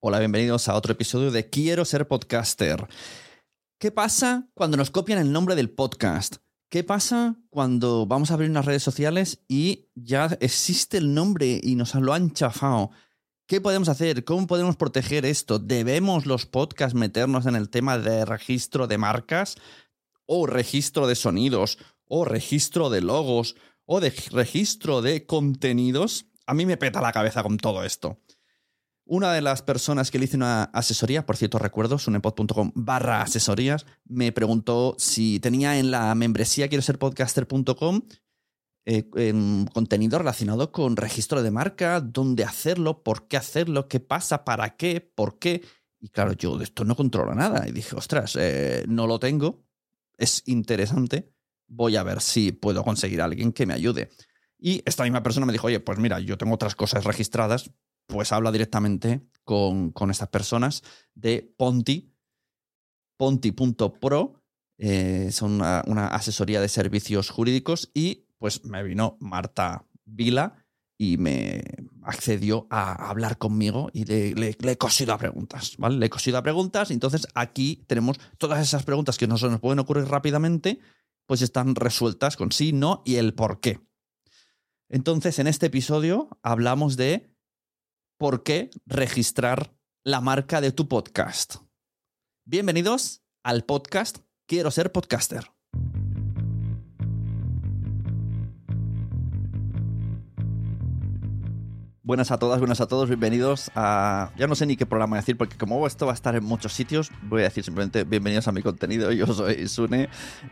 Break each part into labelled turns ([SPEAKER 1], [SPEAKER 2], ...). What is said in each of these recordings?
[SPEAKER 1] Hola, bienvenidos a otro episodio de Quiero ser podcaster. ¿Qué pasa cuando nos copian el nombre del podcast? ¿Qué pasa cuando vamos a abrir unas redes sociales y ya existe el nombre y nos lo han chafado? ¿Qué podemos hacer? ¿Cómo podemos proteger esto? ¿Debemos los podcasts meternos en el tema de registro de marcas? ¿O registro de sonidos? ¿O registro de logos? ¿O de registro de contenidos? A mí me peta la cabeza con todo esto. Una de las personas que le hice una asesoría, por cierto, recuerdo, sunepod.com barra asesorías, me preguntó si tenía en la membresía quiero ser podcaster.com eh, em, contenido relacionado con registro de marca, dónde hacerlo, por qué hacerlo, qué pasa, para qué, por qué. Y claro, yo de esto no controlo nada. Y dije, ostras, eh, no lo tengo, es interesante, voy a ver si puedo conseguir a alguien que me ayude. Y esta misma persona me dijo, oye, pues mira, yo tengo otras cosas registradas, pues habla directamente con, con estas personas de Ponti, ponti.pro, eh, son una, asesoría de servicios jurídicos y pues me vino Marta Vila y me accedió a hablar conmigo y le, le- le he cosido a preguntas, ¿vale? Le he cosido a preguntas entonces aquí tenemos todas esas preguntas que no se nos pueden ocurrir rápidamente, pues están resueltas con sí, no y el por qué. Entonces, en este episodio hablamos de por qué registrar la marca de tu podcast. Bienvenidos al podcast Quiero ser podcaster. Buenas a todas, buenas a todos, bienvenidos a... Ya no sé ni qué programa decir, porque como esto va a estar en muchos sitios, voy a decir simplemente bienvenidos a mi contenido. Yo soy Sune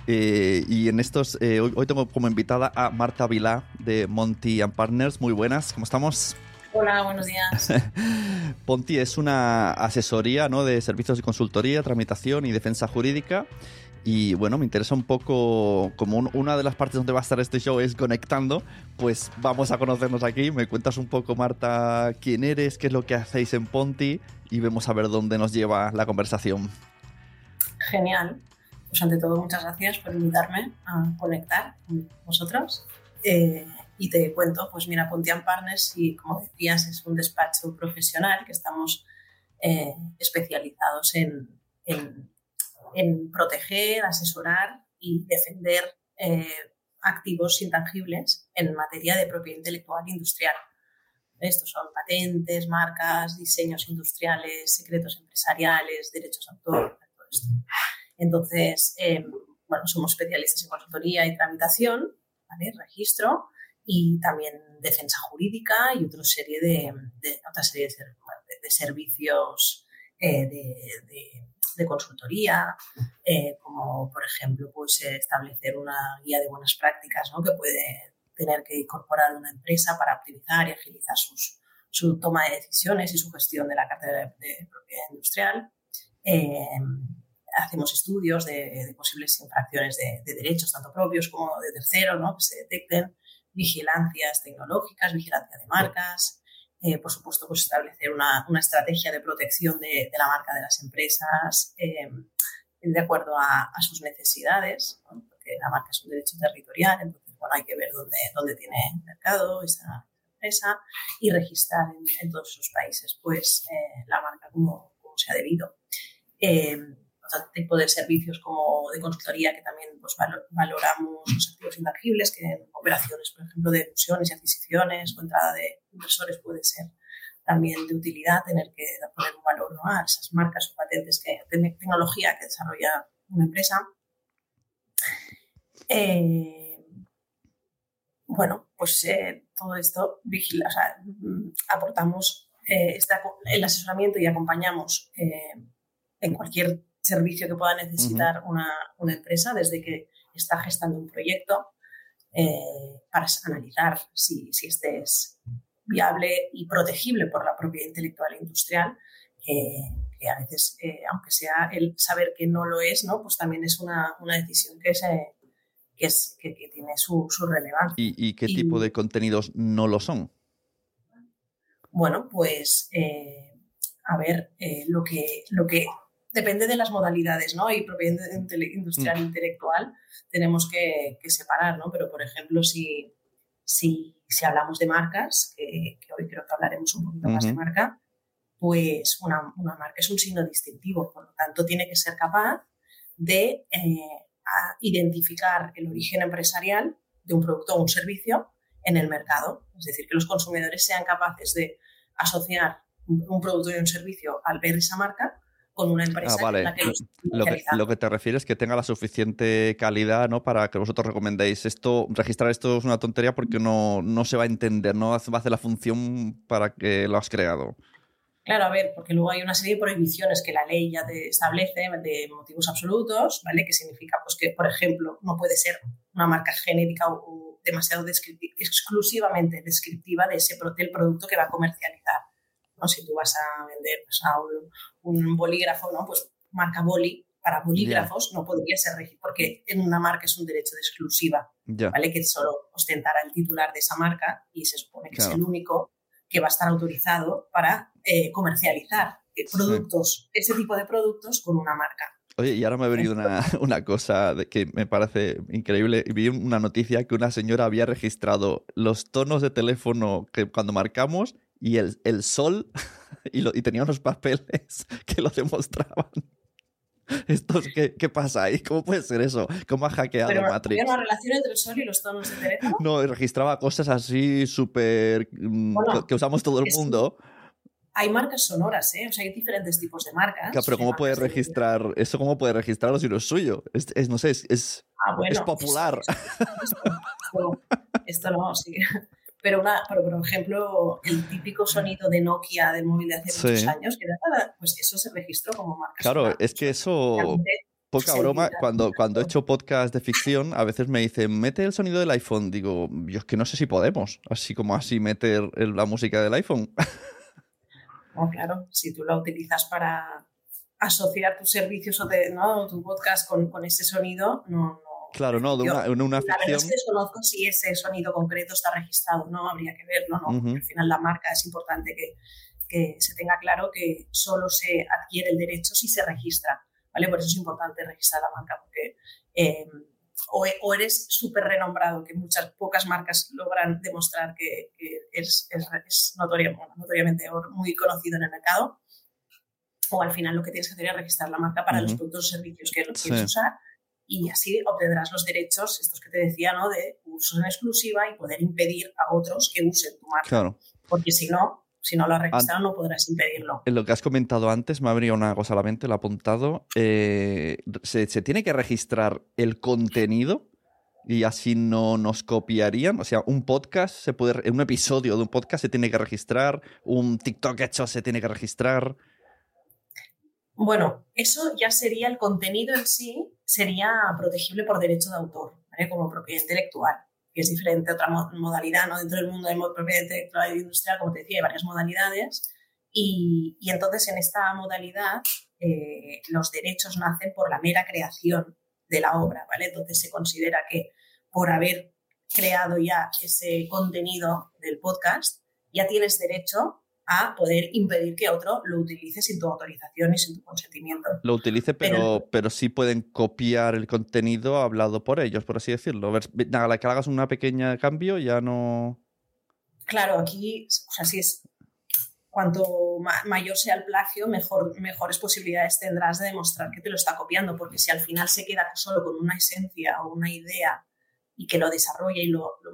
[SPEAKER 1] eh, y en estos... Eh, hoy, tengo como invitada a Marta Vilá de Monty and Partners. Muy buenas, ¿cómo estamos?
[SPEAKER 2] Hola, buenos días.
[SPEAKER 1] Ponti es una asesoría ¿no? de servicios de consultoría, tramitación y defensa jurídica. Y bueno, me interesa un poco, como una de las partes donde va a estar este show es conectando, pues vamos a conocernos aquí. Me cuentas un poco, Marta, quién eres, qué es lo que hacéis en Ponti y vemos a ver dónde nos lleva la conversación.
[SPEAKER 2] Genial. Pues ante todo, muchas gracias por invitarme a conectar con vosotros. Eh, y te cuento, pues mira, Pontian Partners, y como decías, es un despacho profesional que estamos eh, especializados en, en en proteger, asesorar y defender eh, activos intangibles en materia de propiedad intelectual industrial. Estos son patentes, marcas, diseños industriales, secretos empresariales, derechos de autor, todo esto. Entonces, eh, bueno, somos especialistas en consultoría y tramitación, ¿vale? registro y también defensa jurídica y otra serie de, otra serie de, servicios eh, de de consultoría, eh, como por ejemplo pues, establecer una guía de buenas prácticas ¿no? que puede tener que incorporar una empresa para optimizar y agilizar sus, su toma de decisiones y su gestión de la cartera de, propiedad industrial. Eh, hacemos estudios de, posibles infracciones de, derechos, tanto propios como de terceros, ¿no? que se detecten, vigilancias tecnológicas, vigilancia de marcas, eh, por supuesto, pues establecer una, una estrategia de protección de, la marca de las empresas eh, de acuerdo a, sus necesidades, porque la marca es un derecho territorial, entonces bueno, hay que ver dónde, dónde tiene mercado esa empresa y registrar en, todos esos países pues, eh, la marca como se ha debido otro tipo de servicios como de consultoría que también pues, valoramos los activos intangibles, que operaciones, por ejemplo, de fusiones y adquisiciones o entrada de inversores puede ser también de utilidad tener que poner un valor ¿no? a esas marcas o patentes, que tecnología que desarrolla una empresa. Eh, bueno, pues eh, todo esto vigila, o sea, mm, aportamos eh, el asesoramiento y acompañamos en cualquier servicio que pueda necesitar una, una, empresa desde que está gestando un proyecto eh, para analizar si, si, este es viable y protegible por la propiedad intelectual e industrial, que a veces, eh, aunque sea el saber que no lo es, ¿no? pues también es una, una decisión que, se, que, es, que, tiene su, su relevancia.
[SPEAKER 1] ¿Y, qué tipo de contenidos no lo son?
[SPEAKER 2] Bueno, pues eh, a ver, lo, que, lo que depende de las modalidades, ¿no? Y propiedad industrial e intelectual tenemos que, separar, ¿no? Pero, por ejemplo, si, si, si hablamos de marcas, que, hoy creo que hablaremos un poquito más de marca, pues una, una, marca es un signo distintivo, por lo tanto tiene que ser capaz de eh, identificar el origen empresarial de un producto o un servicio en el mercado. Es decir, que los consumidores sean capaces de asociar un producto y un servicio al ver esa marca con una empresa
[SPEAKER 1] ah, la que lo, que, lo que te refieres es que tenga la suficiente calidad ¿no? para que vosotros recomendéis esto, registrar esto es una tontería porque no, no se va a entender, no va a hacer la función para que lo has creado.
[SPEAKER 2] Claro, a ver, porque luego hay una serie de prohibiciones que la ley ya te establece de motivos absolutos, ¿vale? Que significa pues, que, por ejemplo, no puede ser una marca genérica o, demasiado descriptiva, exclusivamente descriptiva de ese del producto que va a comercializar. ¿No? Si tú vas a vender pues, a un, bolígrafo, ¿no? Pues marca boli para bolígrafos no podría ser registrado porque en una marca es un derecho de exclusiva, ¿vale? Que solo ostentará el titular de esa marca y se supone que es el único que va a estar autorizado para eh, comercializar eh, productos, ese tipo de productos con una marca.
[SPEAKER 1] Oye, y ahora me ha venido una, una, cosa que me parece increíble. Vi una noticia que una señora había registrado los tonos de teléfono que cuando marcamos y el, el sol y, lo, y, tenía unos papeles que lo demostraban. Esto, ¿qué, ¿Qué pasa ahí? ¿Cómo puede ser eso? ¿Cómo ha hackeado
[SPEAKER 2] Pero,
[SPEAKER 1] Matrix?
[SPEAKER 2] ¿Había una relación entre el sol y los tonos de teléfono?
[SPEAKER 1] No, registraba cosas así súper... Mm, que usamos todo el mundo.
[SPEAKER 2] Hay marcas sonoras, ¿eh? O sea, hay diferentes tipos de marcas.
[SPEAKER 1] pero ¿cómo puede registrar... Eso cómo puede registrarlo si no es suyo? Es, es no sé, es, es,
[SPEAKER 2] ah, bueno,
[SPEAKER 1] es popular.
[SPEAKER 2] Esto, esto, esto, esto no, sí Pero, una, pero, por ejemplo, el típico sonido de Nokia del móvil de hace muchos años, que pues eso se registró como marca.
[SPEAKER 1] Claro, es que eso, poca broma, cuando, cuando he hecho podcast de ficción, a veces me dicen, mete el sonido del iPhone. Digo, yo es que no sé si podemos, así como así meter la música del iPhone.
[SPEAKER 2] No, claro, si tú la utilizas para asociar tus servicios o ¿no? tu podcast con, con ese sonido, no,
[SPEAKER 1] Claro, no, de una, una ficción. La verdad
[SPEAKER 2] es que desconozco si ese sonido concreto está registrado, no habría que verlo, ¿no? Porque al final la marca es importante que, que, se tenga claro que solo se adquiere el derecho si se registra, ¿vale? Por eso es importante registrar la marca, porque em, o, eres súper renombrado, que muchas pocas marcas logran demostrar que, es, es, notoriamente muy conocido en el mercado, o al final lo que tienes que hacer es registrar la marca para los productos o servicios que lo quieres usar y así obtendrás los derechos, estos que te decía, ¿no? de uso en exclusiva y poder impedir a otros que usen tu marca. Claro. Porque si no, si no lo has registrado, no podrás impedirlo.
[SPEAKER 1] En lo que has comentado antes, me habría una cosa a la mente, lo he apuntado. Eh, ¿se, tiene que registrar el contenido? Y así no nos copiarían. O sea, un podcast se puede. Un episodio de un podcast se tiene que registrar. Un TikTok hecho se tiene que registrar.
[SPEAKER 2] Bueno, eso ya sería el contenido en sí, sería protegible por derecho de autor, ¿vale? como propiedad intelectual, que es diferente a otra modalidad, ¿no? Dentro del mundo de propiedad intelectual y industrial, como te decía, hay varias modalidades, y, entonces en esta modalidad eh, los derechos nacen por la mera creación de la obra, ¿vale? Entonces se considera que por haber creado ya ese contenido del podcast, ya tienes derecho a poder impedir que otro lo utilice sin tu autorización y sin tu consentimiento.
[SPEAKER 1] Lo utilice, pero, pero, sí pueden copiar el contenido hablado por ellos, por así decirlo. A la que hagas un pequeño cambio ya no...
[SPEAKER 2] Claro, aquí, o sea, si es cuanto mayor sea el plagio, mejor, mejores posibilidades tendrás de demostrar que te lo está copiando, porque si al final se queda solo con una esencia o una idea y que lo desarrolla y lo, lo,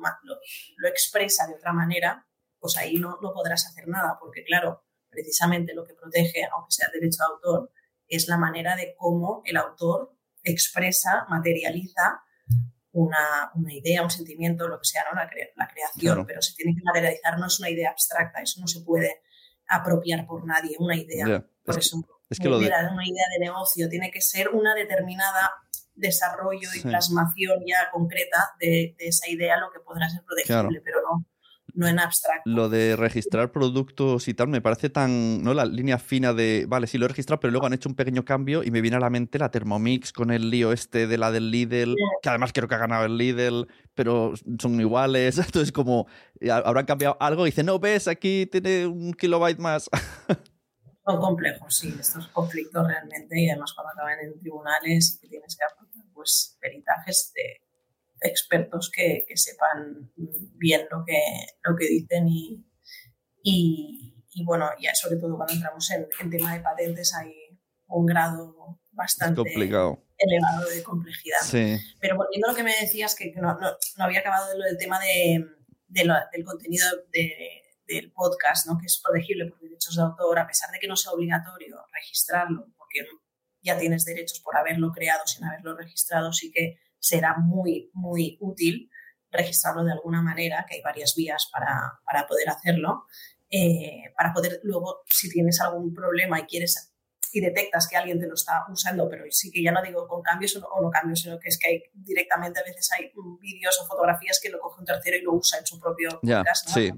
[SPEAKER 2] lo expresa de otra manera, pues ahí no, no podrás hacer nada, porque claro, precisamente lo que protege, aunque sea derecho de autor, es la manera de cómo el autor expresa, materializa una, una idea, un sentimiento, lo que sea, ¿no? la, la creación, pero se tiene que materializar, no es una idea abstracta, eso no se puede apropiar por nadie, una idea. por eso, es que una idea de negocio tiene que ser una determinada desarrollo y plasmación ya concreta de, de, esa idea, lo que podrá ser protegible, pero no no en abstracto.
[SPEAKER 1] Lo de registrar productos y tal me parece tan, ¿no? La línea fina de, vale, sí lo he registrado, pero luego han hecho un pequeño cambio y me viene a la mente la Thermomix con el lío este de la del Lidl, que además creo que ha ganado el Lidl, pero son iguales. Entonces, como habrán cambiado algo y dicen, no, ves, aquí tiene un kilobyte más.
[SPEAKER 2] Son complejos, sí, estos conflictos realmente, y además cuando acaban en tribunales y que tienes que aportar pues peritajes de expertos que, sepan bien lo que, lo que dicen y, y, bueno, ya sobre todo cuando entramos en, en tema de patentes hay un grado bastante elevado de complejidad. Pero volviendo a lo que me decías, que no, no, había acabado lo del tema de, del contenido del podcast, ¿no? que es protegible por derechos de autor, a pesar de que no sea obligatorio registrarlo, porque ya tienes derechos por haberlo creado sin haberlo registrado, sí que será muy, muy útil registrarlo de alguna manera, que hay varias vías para, para poder hacerlo, eh, para poder luego, si tienes algún problema y quieres y detectas que alguien te lo está usando, pero sí que ya no digo con cambios o no, cambios, sino que es que hay, directamente a veces hay vídeos o fotografías que lo coge un tercero y lo usa en su propio podcast.
[SPEAKER 1] Sí,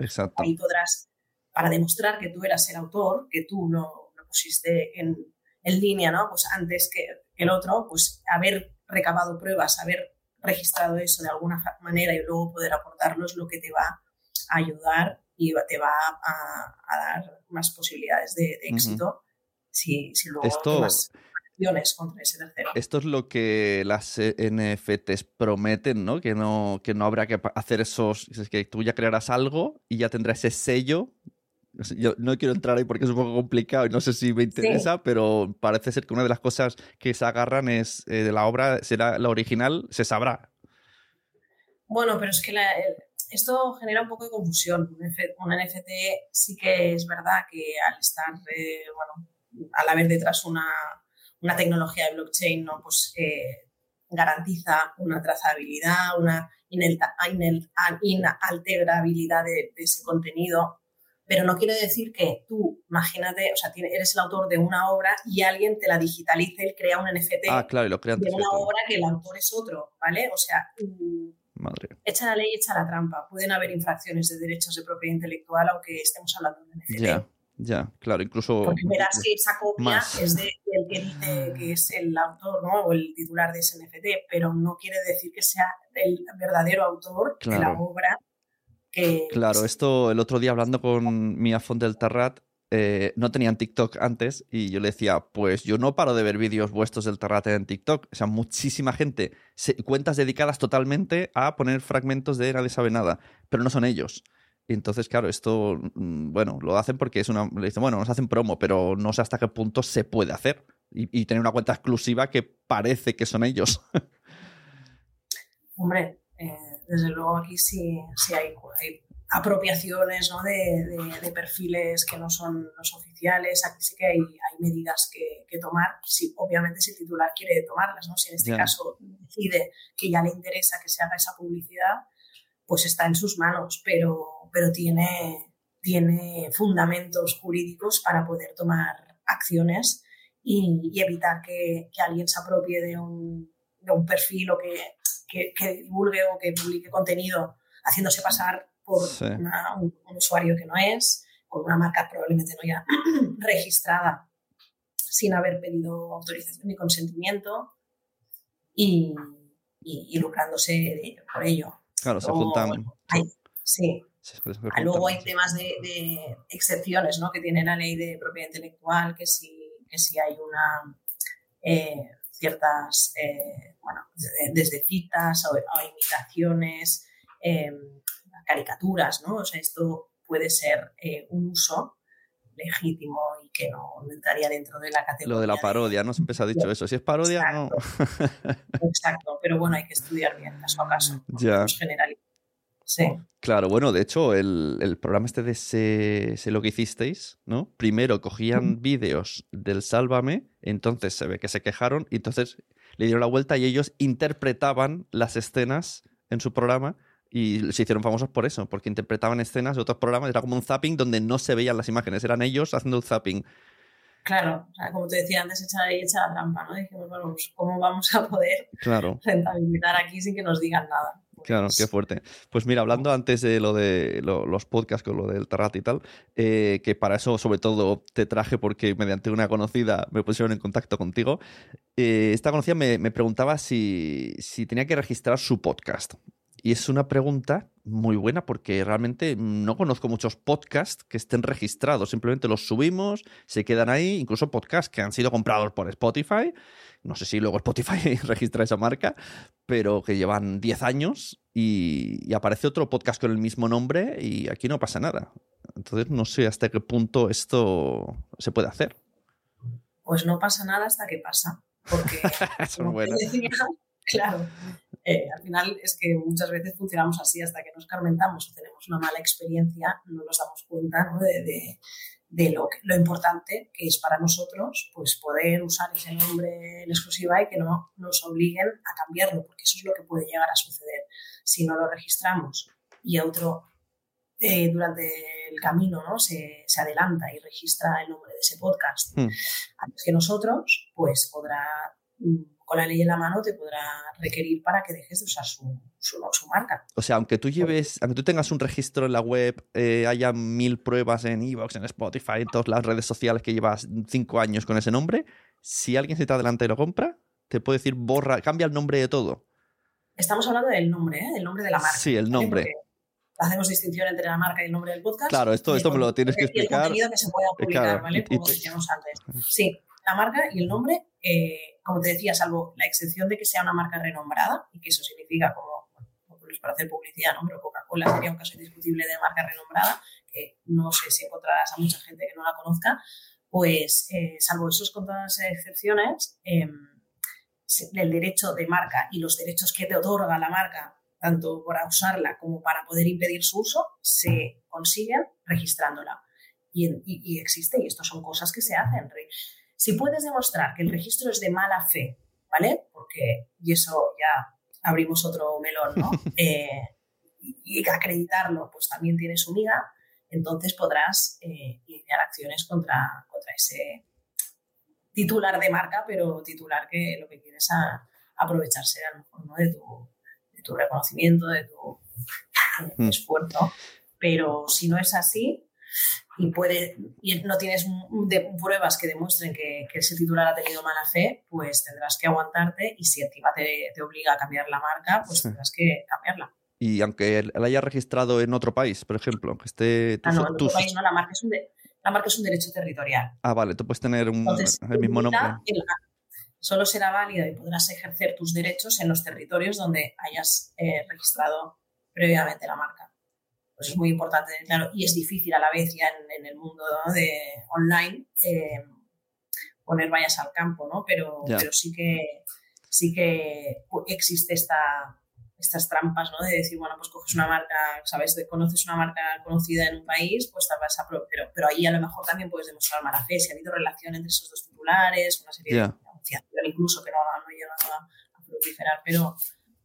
[SPEAKER 1] exacto.
[SPEAKER 2] Ahí podrás, para demostrar que tú eras el autor, que tú lo, lo pusiste en, en, línea, ¿no? Pues antes que, que el otro, pues haber recabado pruebas, haber registrado eso de alguna manera y luego poder aportarlo es lo que te va a ayudar y te va a, dar más posibilidades de, éxito si, si, luego esto, más acciones contra ese tercero.
[SPEAKER 1] Esto es lo que las NFTs prometen, ¿no? Que no, que no habrá que hacer esos... Es que tú ya crearás algo y ya tendrás ese sello yo no quiero entrar ahí porque es un poco complicado y no sé si me interesa, pero parece ser que una de las cosas que se agarran es eh, de la obra, será la original, se sabrá.
[SPEAKER 2] Bueno, pero es que esto genera un poco de confusión. Un NFT sí que es verdad que al estar, eh, bueno, al haber detrás una, una tecnología de blockchain, ¿no? pues eh, garantiza una trazabilidad, una inalterabilidad de, de ese contenido, pero no quiere decir que tú, imagínate, o sea, eres el autor de una obra y alguien te la digitalice y crea un NFT
[SPEAKER 1] ah, claro, y lo
[SPEAKER 2] de una obra que el autor es otro, ¿vale? O sea, mm,
[SPEAKER 1] Madre.
[SPEAKER 2] echa la ley, echa la trampa. Pueden haber infracciones de derechos de propiedad intelectual aunque estemos hablando de un NFT.
[SPEAKER 1] Ya, ya, claro, incluso...
[SPEAKER 2] Porque verás que esa copia es de, del que dice que es el autor, ¿no? O el titular de ese NFT, pero no quiere decir que sea el verdadero autor de la obra
[SPEAKER 1] Claro, esto el otro día hablando con Mia Font del Terrat, eh, no tenían TikTok antes y yo le decía, pues yo no paro de ver vídeos vuestros del Terrat en TikTok. O sea, muchísima gente, cuentas dedicadas totalmente a poner fragmentos de Nadie sabe nada, pero no son ellos. Y entonces, claro, esto, mm, bueno, lo hacen porque es una. Le dicen, bueno, nos hacen promo, pero no sé hasta qué punto se puede hacer. Y, tener una cuenta exclusiva que parece que son ellos.
[SPEAKER 2] Hombre, eh, desde luego aquí sí, sí hay, apropiaciones ¿no? de, perfiles que no son los oficiales. Aquí sí que hay, hay medidas que, tomar, si, obviamente si el titular quiere tomarlas. ¿no? Si en este caso decide que ya le interesa que se haga esa publicidad, pues está en sus manos, pero, pero tiene, tiene fundamentos jurídicos para poder tomar acciones y, evitar que, que, alguien se apropie de un, de un perfil o que que, divulgue o que publique contenido haciéndose pasar por un, usuario que no es, con una marca probablemente no ya registrada sin haber pedido autorización ni consentimiento y, y, lucrándose por ello.
[SPEAKER 1] Claro, se juntan.
[SPEAKER 2] sí. Luego hay temas de, excepciones ¿no? que tiene la ley de propiedad intelectual, que si, que si hay una eh, ciertas, eh, bueno, desde citas o, imitaciones, em, caricaturas, ¿no? O sea, esto puede ser eh, un uso legítimo y que no entraría dentro de la categoría.
[SPEAKER 1] Lo de la parodia, ¿no? Siempre se ha dicho eso. Si es parodia, no.
[SPEAKER 2] Exacto, pero bueno, hay que estudiar bien caso a caso.
[SPEAKER 1] Ya.
[SPEAKER 2] Sí.
[SPEAKER 1] Claro, bueno, de hecho, el, programa este de sé, lo que hicisteis, ¿no? Primero cogían vídeos del Sálvame, entonces se ve que se quejaron, y entonces le dieron la vuelta y ellos interpretaban las escenas en su programa y se hicieron famosos por eso, porque interpretaban escenas de otros programas, era como un zapping donde no se veían las imágenes, eran ellos haciendo el zapping.
[SPEAKER 2] Claro, o sea, como te decía antes, echar echa la trampa, ¿no? Dijimos, bueno, pues, ¿cómo vamos a poder
[SPEAKER 1] claro.
[SPEAKER 2] rentabilizar aquí sin que nos digan nada?
[SPEAKER 1] Claro, qué fuerte. Pues mira, hablando antes de lo de los podcasts con lo del Terrat y tal, eh, que para eso sobre todo te traje porque mediante una conocida me pusieron en contacto contigo. Eh, esta conocida me, preguntaba si, si, tenía que registrar su podcast. Y es una pregunta muy buena porque realmente no conozco muchos podcasts que estén registrados. Simplemente los subimos, se quedan ahí, incluso podcasts que han sido comprados por Spotify no sé si luego Spotify registra esa marca, pero que llevan 10 años y, aparece otro podcast con el mismo nombre y aquí no pasa nada. Entonces no sé hasta qué punto esto se puede hacer.
[SPEAKER 2] Pues no pasa nada hasta que pasa. Porque, claro, eh, al final es que muchas veces funcionamos así hasta que nos carmentamos o tenemos una mala experiencia, no nos damos cuenta de, de lo, lo importante que es para nosotros pues poder usar ese nombre en exclusiva y que no nos obliguen a cambiarlo, porque eso es lo que puede llegar a suceder si no lo registramos y otro eh, durante el camino ¿no? se, se, adelanta y registra el nombre de ese podcast hmm. antes que nosotros, pues podrá mm, con la ley en la mano te podrá requerir para que dejes de usar su, su, marca.
[SPEAKER 1] O sea, aunque tú lleves, aunque tú tengas un registro en la web, eh, haya mil pruebas en Evox, en Spotify, en todas las redes sociales que llevas cinco años con ese nombre, si alguien se te adelanta y lo compra, te puede decir borra, cambia el nombre de todo.
[SPEAKER 2] Estamos hablando del nombre, ¿eh? del nombre de la marca.
[SPEAKER 1] Sí, el nombre.
[SPEAKER 2] hacemos distinción entre la marca y el nombre del podcast.
[SPEAKER 1] Claro, esto, esto me lo tienes que explicar.
[SPEAKER 2] el contenido que se pueda publicar, ¿vale? Como decíamos antes. Sí, la marca y el nombre, eh, como te decía, salvo la excepción de que sea una marca renombrada, y que eso significa como, bueno, pues para hacer publicidad, ¿no? Pero Coca-Cola sería un caso indiscutible de marca renombrada, que no sé si encontrarás a mucha gente que no la conozca, pues eh, salvo esos contadas excepciones, em, el derecho de marca y los derechos que te otorga la marca, tanto para usarla como para poder impedir su uso, se consiguen registrándola. Y, y existe, y esto son cosas que se hacen. Si puedes demostrar que el registro es de mala fe, ¿vale? Porque, y eso ya abrimos otro melón, ¿no? Eh, y, acreditarlo, pues también tiene su miga, entonces podrás eh, iniciar acciones contra, contra ese titular de marca, pero titular que lo que quieres es aprovecharse a lo mejor ¿no? de, tu, de, tu, reconocimiento, de tu mm. esfuerzo. Pero si no es así, y, puede, y no tienes pruebas que demuestren que, ese titular ha tenido mala fe, pues tendrás que aguantarte y si encima te, te obliga a cambiar la marca, pues tendrás que cambiarla.
[SPEAKER 1] Y aunque él haya registrado en otro país, por ejemplo, que esté...
[SPEAKER 2] Ah, no, en otro país no, la marca, es un la marca es un derecho territorial.
[SPEAKER 1] Ah, vale, tú puedes tener un, el mismo nombre.
[SPEAKER 2] solo será válida y podrás ejercer tus derechos en los territorios donde hayas eh, registrado previamente la marca. Pues es muy importante, claro, y es difícil a la vez ya en, el mundo de online eh, poner vallas al campo, ¿no? Pero, pero sí que sí que existe esta, estas trampas, ¿no? De decir, bueno, pues coges una marca, ¿sabes? conoces una marca conocida en un país, pues te vas a... Pero, pero ahí a lo mejor también puedes demostrar mala fe, si ha habido relación entre esos dos titulares, una serie de anunciación incluso que no, no ha llegado a, proliferar, pero,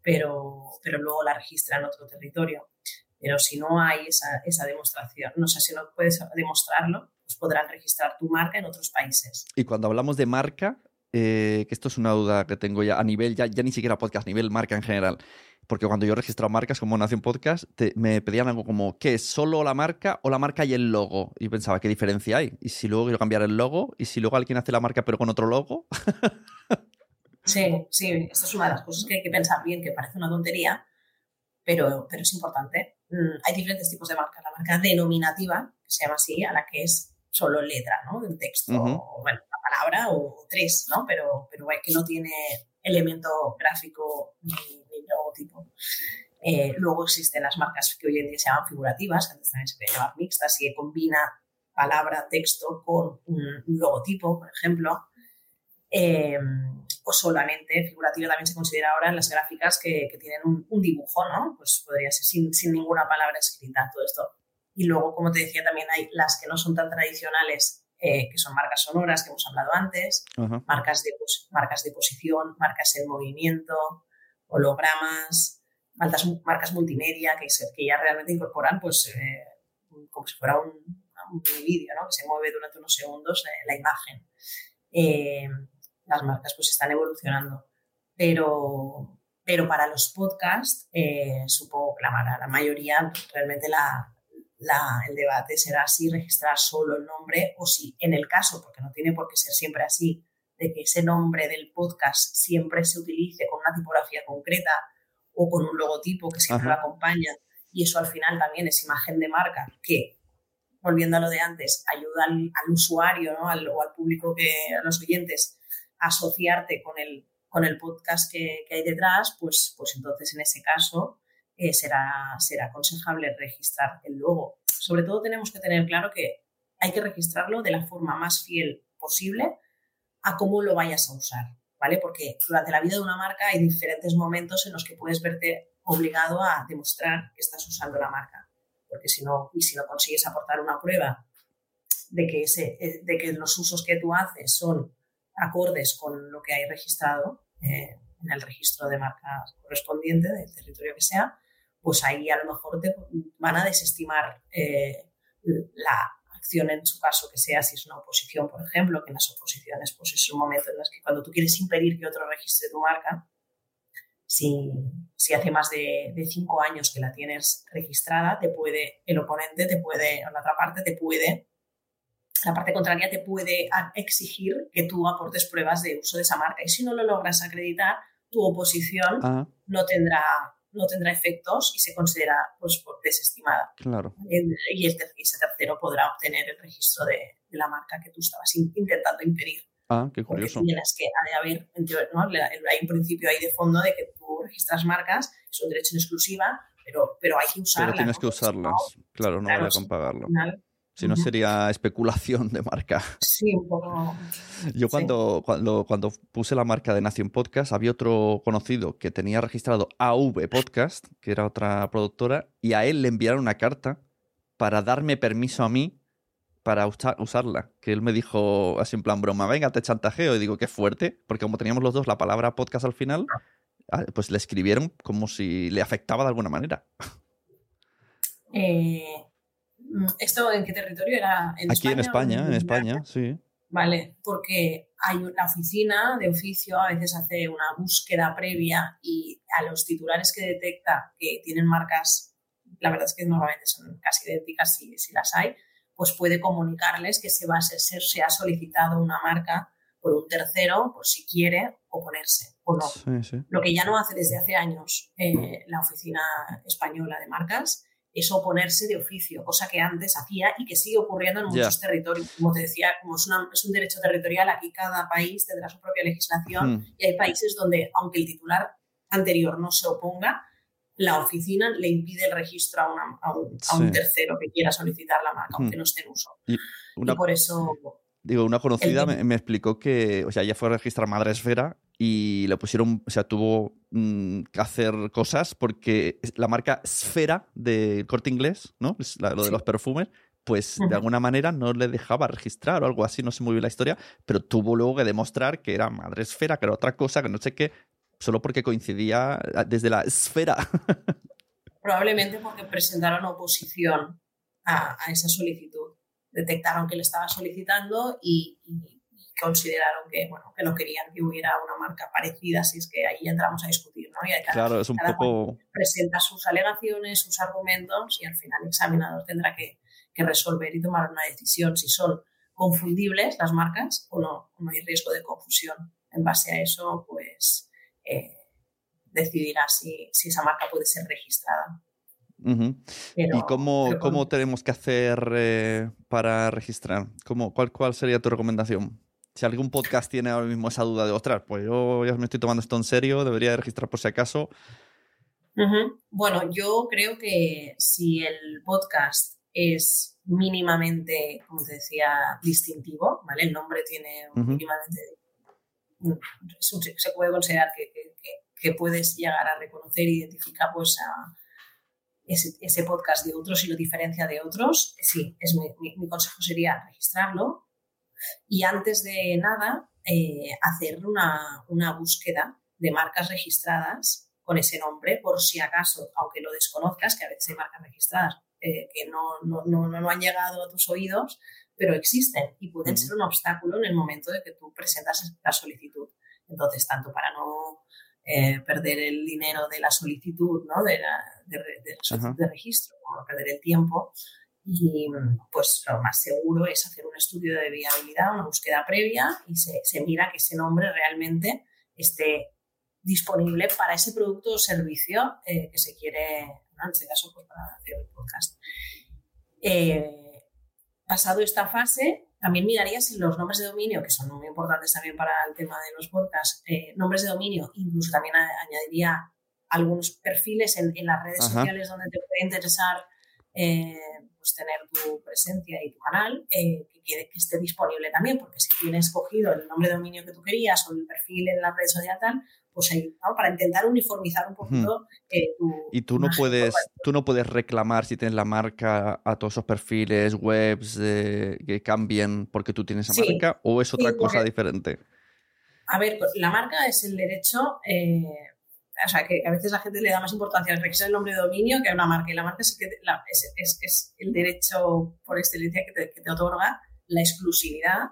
[SPEAKER 2] pero, pero luego la registra en otro territorio. Pero si no hay esa, esa demostración, no sé, si no puedes demostrarlo, pues podrán registrar tu marca en otros países.
[SPEAKER 1] Y cuando hablamos de marca, eh, que esto es una duda que tengo ya a nivel, ya, ya ni siquiera podcast, a nivel marca en general. Porque cuando yo he registrado marcas como Nación Podcast, me pedían algo como, ¿qué es solo la marca o la marca y el logo? Y pensaba, ¿qué diferencia hay? Y si luego quiero cambiar el logo, y si luego alguien hace la marca pero con otro logo.
[SPEAKER 2] sí, sí, esto es una de las cosas que hay que pensar bien, que parece una tontería, pero, pero es importante. Mm, hay diferentes tipos de marcas. La marca denominativa, que se llama así, a la que es solo letra, ¿no? Un texto, o, bueno, una palabra o tres, ¿no? Pero, pero que no tiene elemento gráfico ni, logotipo. Eh, luego existen las marcas que hoy en día se llaman figurativas, que antes también se podían llamar mixtas, y que combina palabra, texto con un, logotipo, por ejemplo. Eh, o solamente figurativa también se considera ahora en las gráficas que, tienen un, dibujo, ¿no? Pues podría ser sin, sin, ninguna palabra escrita todo esto. Y luego, como te decía, también hay las que no son tan tradicionales eh, que son marcas sonoras que hemos hablado antes, marcas, de, marcas de posición, marcas en movimiento, hologramas, marcas, marcas multimedia que, que ya realmente incorporan pues, eh, como si fuera un, un vídeo, ¿no? que se mueve durante unos segundos eh, la imagen. Las marcas pues están evolucionando, pero, pero para los podcasts supongo que la, la mayoría realmente la, el debate será si registrar solo el nombre o si, en el caso, porque no tiene por qué ser siempre así, de que ese nombre del podcast siempre se utilice con una tipografía concreta o con un logotipo que siempre lo acompaña. Y eso al final también es imagen de marca que, volviendo a lo de antes, ayuda al, usuario ¿no? al, o al público, que, a los oyentes, asociarte con el, con el podcast que, hay detrás, pues, pues entonces en ese caso eh, será, será aconsejable registrar el logo. Sobre todo tenemos que tener claro que hay que registrarlo de la forma más fiel posible a cómo lo vayas a usar, ¿vale? Porque durante la vida de una marca hay diferentes momentos en los que puedes verte obligado a demostrar que estás usando la marca. Porque si no, y si no consigues aportar una prueba de que, eh, de que los usos que tú haces son acordes con lo que hay registrado eh, en el registro de marca correspondiente del territorio que sea, pues ahí a lo mejor te van a desestimar eh, la acción en su caso que sea si es una oposición, por ejemplo, que en las oposiciones pues es un momento en el que cuando tú quieres impedir que otro registre tu marca, si, si hace más de, cinco años que la tienes registrada, te puede, el oponente te puede, o la otra parte te puede, la parte contraria te puede exigir que tú aportes pruebas de uso de esa marca. Y si no lo logras acreditar, tu oposición ah. no tendrá no tendrá efectos y se considera pues, por desestimada.
[SPEAKER 1] Claro.
[SPEAKER 2] Y, el, ese tercero podrá obtener el registro de, la marca que tú estabas intentando impedir.
[SPEAKER 1] Ah, qué curioso.
[SPEAKER 2] Porque tienes que, ha de haber, ¿no? hay un principio ahí de fondo de que tú registras marcas, es un derecho en exclusiva, pero, pero hay que usarlas.
[SPEAKER 1] Pero tienes que usarlas, claro, no vale con pagarlo. Si no, sería especulación de marca.
[SPEAKER 2] Sí, un poco.
[SPEAKER 1] Yo cuando, cuando, cuando puse la marca de Nación Podcast, había otro conocido que tenía registrado AV Podcast, que era otra productora, y a él le enviaron una carta para darme permiso a mí para usarla. Que él me dijo así en plan broma, venga, te chantajeo. Y digo, qué fuerte, porque como teníamos los dos la palabra podcast al final, ah, pues le escribieron como si le afectaba de alguna manera.
[SPEAKER 2] Eh, ¿Esto en qué territorio era?
[SPEAKER 1] Aquí en España, en España, sí.
[SPEAKER 2] Vale, porque hay una oficina de oficio, a veces hace una búsqueda previa y a los titulares que detecta que tienen marcas, la verdad es que normalmente son casi idénticas si, si las hay, pues puede comunicarles que se, va a ser, se ha solicitado una marca por un tercero, por si quiere oponerse o no. Lo que ya no hace desde hace años eh, la Oficina Española de Marcas es oponerse de oficio, cosa que antes hacía y que sigue ocurriendo en muchos territorios. Como te decía, como es, es, un derecho territorial, aquí cada país tendrá su propia legislación hmm. y hay países donde, aunque el titular anterior no se oponga, la oficina le impide el registro a, un, tercero que quiera solicitar la marca, aunque hmm. no esté en uso. Y, por eso...
[SPEAKER 1] Digo, una conocida me, explicó que, o sea, ella fue a registrar Madre Esfera y le pusieron, o sea, tuvo mm, que hacer cosas porque la marca Esfera de corte inglés, ¿no? lo de los perfumes, pues de alguna manera no le dejaba registrar o algo así, no sé muy bien la historia, pero tuvo luego que demostrar que era Madre Esfera, que era otra cosa, que no sé qué, solo porque coincidía desde la esfera.
[SPEAKER 2] Probablemente porque presentaron oposición a, esa solicitud. Detectaron que le estaba solicitando y, consideraron que, bueno, que no querían que hubiera una marca parecida, así es que ahí entramos a discutir. ¿no?
[SPEAKER 1] claro, es un poco...
[SPEAKER 2] Presenta sus alegaciones, sus argumentos y al final el examinador tendrá que, resolver y tomar una decisión si son confundibles las marcas o no, no hay riesgo de confusión. En base a eso, pues eh, decidirá si, esa marca puede ser registrada.
[SPEAKER 1] ¿Y cómo, cómo, tenemos que hacer eh, para registrar? ¿Cómo, cuál, ¿Cuál sería tu recomendación? Si algún podcast tiene ahora mismo esa duda de, ostras, pues yo ya me estoy tomando esto en serio, debería registrar por si acaso.
[SPEAKER 2] Bueno, yo creo que si el podcast es mínimamente, como te decía, distintivo, ¿vale? El nombre tiene mínimamente se puede considerar que, que, puedes llegar a reconocer e identificar pues, ese, ese, podcast de otros y lo diferencia de otros, sí, es mi, mi, consejo sería registrarlo y antes de nada eh, hacer una, una búsqueda de marcas registradas con ese nombre, por si acaso, aunque lo desconozcas, que a veces hay marcas registradas eh, que no, no, no, no, han llegado a tus oídos, pero existen y pueden ser un obstáculo en el momento de que tú presentas la solicitud. Entonces, tanto para no eh, perder el dinero de la solicitud, ¿no? de, la, de, registro, como perder el tiempo, y pues lo más seguro es hacer un estudio de viabilidad, una búsqueda previa y se, se mira que ese nombre realmente esté disponible para ese producto o servicio eh, que se quiere, en este caso, pues para hacer el podcast. Eh, pasado esta fase, también miraría si los nombres de dominio, que son muy importantes también para el tema de los podcasts, eh, nombres de dominio, incluso también añadiría algunos perfiles en, las redes sociales donde te puede interesar eh, pues tener tu presencia y tu canal, eh, que, que, esté disponible también, porque si tienes cogido el nombre de dominio que tú querías o el perfil en la red social tal, pues para intentar uniformizar un poquito eh, tu,
[SPEAKER 1] Y tú no, puedes, tú no puedes reclamar si tienes la marca a todos esos perfiles, webs, que cambien porque tú tienes esa marca, o es otra cosa diferente.
[SPEAKER 2] A ver, pues, la marca es el derecho, eh, o sea, que a veces la gente le da más importancia al registrar el nombre de dominio que a una marca, y la marca es, que es, es, el derecho por excelencia que te, que te otorga la exclusividad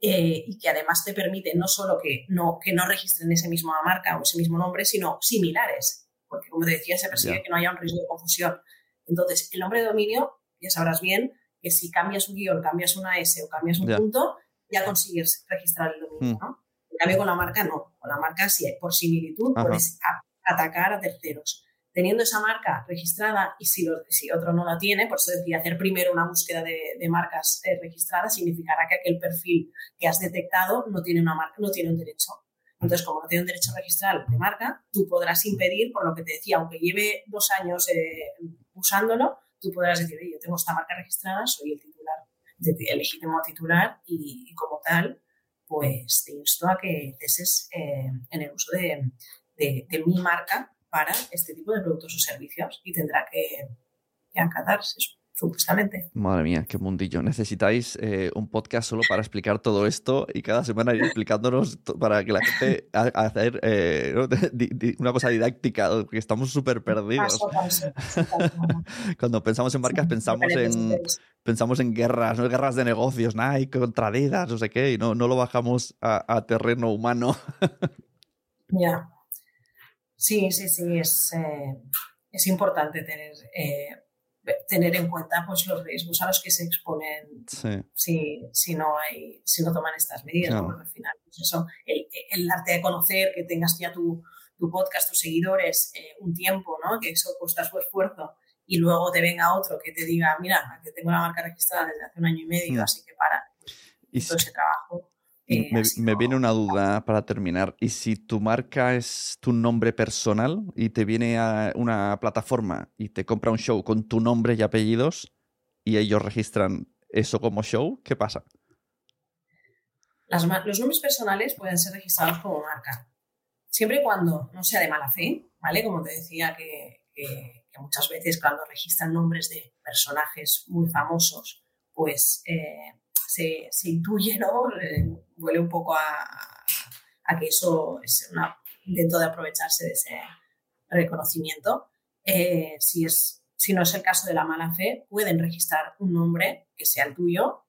[SPEAKER 2] eh, y que además te permite no solo que no, que no registren esa misma marca o ese mismo nombre, sino similares, porque como te decía, se persigue que no haya un riesgo de confusión. Entonces, el nombre de dominio, ya sabrás bien que si cambias un guion, cambias una S o cambias un punto, ya consigues registrar el dominio, hmm. ¿no? En cambio, con la marca no. Con la marca, sí, por similitud, puedes atacar a terceros teniendo esa marca registrada y si, si otro no la tiene, por eso decía, hacer primero una búsqueda de, marcas eh, registradas significará que aquel perfil que has detectado no tiene, una marca, no tiene un derecho. Entonces, como no tiene un derecho registral de marca, tú podrás impedir, por lo que te decía, aunque lleve dos años eh, usándolo, tú podrás decir, yo tengo esta marca registrada, soy el titular, el legítimo titular y, como tal, pues te insto a que ceses eh, en el uso de, de mi marca para este tipo de productos o servicios y tendrá que, acatarse eso. supuestamente.
[SPEAKER 1] Madre mía, qué mundillo. Necesitáis eh, un podcast solo para explicar todo esto y cada semana ir explicándonos para que la gente haga hacer eh, una cosa didáctica, porque estamos súper perdidos.
[SPEAKER 2] Paso, paso, paso, paso.
[SPEAKER 1] Cuando pensamos en marcas,
[SPEAKER 2] Sí,
[SPEAKER 1] pensamos en,
[SPEAKER 2] niveles.
[SPEAKER 1] pensamos en guerras, ¿no? guerras de negocios, Nike contra Adidas, no sé qué, y no, no lo bajamos a, a terreno humano.
[SPEAKER 2] Ya. Sí, sí, sí, es, eh, es importante tener, eh, tener en cuenta pues, los riesgos a los que se exponen
[SPEAKER 1] Sí,
[SPEAKER 2] si, si, no, hay, si no toman estas medidas.
[SPEAKER 1] Claro.
[SPEAKER 2] Porque al final, pues eso, el, el darte a conocer, que tengas ya tu, tu podcast, tus seguidores, eh, un tiempo, ¿no? que eso cuesta su esfuerzo, y luego te venga otro que te diga, mira, que tengo la marca registrada desde hace un año y medio,
[SPEAKER 1] Mm.
[SPEAKER 2] así que para
[SPEAKER 1] y
[SPEAKER 2] todo ese trabajo. Eh,
[SPEAKER 1] me, viene una duda para terminar. ¿Y si tu marca es tu nombre personal y te viene a una plataforma y te compra un show con tu nombre y apellidos y ellos registran eso como show, qué pasa?
[SPEAKER 2] Las los nombres personales pueden ser registrados como marca, siempre y cuando no sea de mala fe, ¿vale? Como te decía, que, que- que muchas veces cuando registran nombres de personajes muy famosos, pues eh, se, se intuye, ¿no? Huele un poco a, a que eso es un intento de aprovecharse de ese reconocimiento. Eh, si, es, si no es el caso de la mala fe, pueden registrar un nombre que sea el tuyo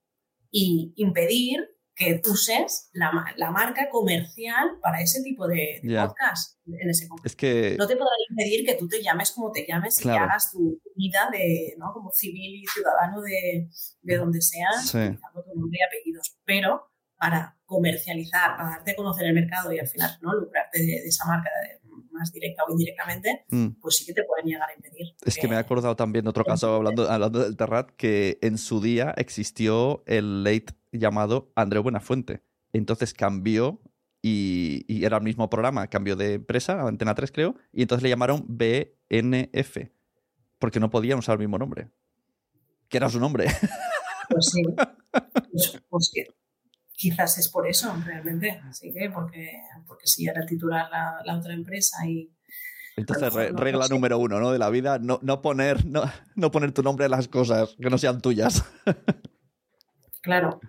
[SPEAKER 2] y impedir que uses la, la marca comercial para ese tipo de, de podcast. En ese con-
[SPEAKER 1] Es que
[SPEAKER 2] no te podrá impedir que tú te llames como te llames y
[SPEAKER 1] Claro.
[SPEAKER 2] que hagas tu vida de, ¿no? como civil y ciudadano de, de donde seas,
[SPEAKER 1] Sí.
[SPEAKER 2] utilizando tu nombre y apellidos. Pero para comercializar, para darte a conocer el mercado y al final ¿no? lucrarte de, de esa marca de- más directa o indirectamente,
[SPEAKER 1] mm,
[SPEAKER 2] pues sí que te pueden llegar a impedir.
[SPEAKER 1] es que me he
[SPEAKER 2] porque-
[SPEAKER 1] acordado también de otro caso hablando, hablando del Terrat, que en su día existió el late llamado Andreu Buenafuente. Entonces cambió y, y era el mismo programa, cambió de empresa, a Antena 3 creo, y entonces le llamaron BNF, porque no podían usar el mismo nombre. Que era su nombre.
[SPEAKER 2] Pues sí. Pues, pues quizás es por eso, realmente. Así que, porque, porque si era titular la, la otra empresa y.
[SPEAKER 1] Entonces,
[SPEAKER 2] A
[SPEAKER 1] re-
[SPEAKER 2] no,
[SPEAKER 1] regla número uno ¿no? de la vida, no, no, poner, no, no poner tu nombre en las cosas que no sean tuyas.
[SPEAKER 2] Claro,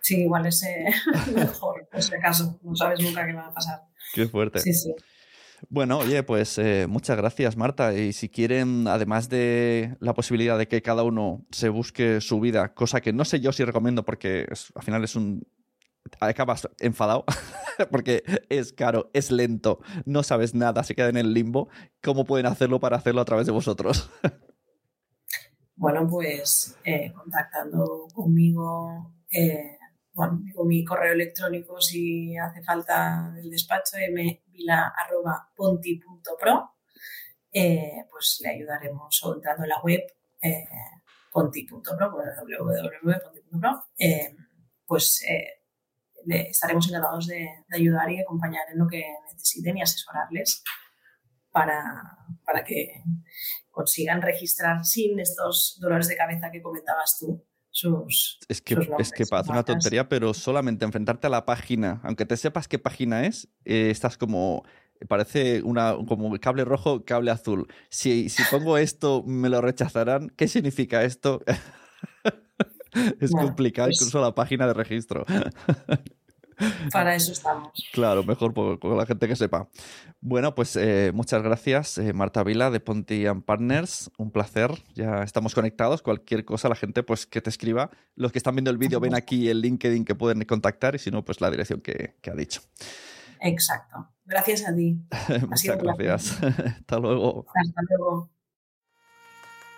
[SPEAKER 2] sí, igual es eh, mejor, por si acaso. No sabes nunca qué va a pasar.
[SPEAKER 1] Qué fuerte.
[SPEAKER 2] Sí, sí.
[SPEAKER 1] Bueno, oye, pues eh, muchas gracias, Marta. Y si quieren, además de la posibilidad de que cada uno se busque su vida, cosa que no sé yo si recomiendo porque es- al final es un... Acabas enfadado porque es caro, es lento, no sabes nada, se queda en el limbo. ¿Cómo pueden hacerlo para hacerlo a través de vosotros?
[SPEAKER 2] Bueno, pues eh, contactando conmigo, eh, con mi correo electrónico si hace falta del despacho, mvila.ponti.pro, eh, pues le ayudaremos o entrando en la web eh, ponti.pro, www.ponti.pro, pues le estaremos encantados de, de ayudar y acompañar en lo que necesiten y asesorarles para, para que consigan registrar sin estos dolores de cabeza que comentabas tú sus,
[SPEAKER 1] Es que,
[SPEAKER 2] sus
[SPEAKER 1] es
[SPEAKER 2] nombres,
[SPEAKER 1] que
[SPEAKER 2] sus
[SPEAKER 1] parece una tontería, pero solamente enfrentarte a la página, aunque te sepas qué página es, eh, estás como. Parece una, como cable rojo, cable azul. Si, si pongo esto, me lo rechazarán. ¿Qué significa esto? es
[SPEAKER 2] Bueno,
[SPEAKER 1] complicado
[SPEAKER 2] pues-
[SPEAKER 1] incluso la página de registro.
[SPEAKER 2] Para eso estamos.
[SPEAKER 1] Claro, mejor con la gente que sepa. Bueno, pues eh, muchas gracias, eh, Marta Vila de Ponti and Partners. Un placer. Ya estamos conectados. Cualquier cosa, la gente pues que te escriba. Los que están viendo el vídeo ven aquí el LinkedIn que pueden contactar y si no, pues la dirección que, que ha dicho.
[SPEAKER 2] Exacto. Gracias a ti.
[SPEAKER 1] muchas gracias. Hasta luego.
[SPEAKER 2] Hasta luego.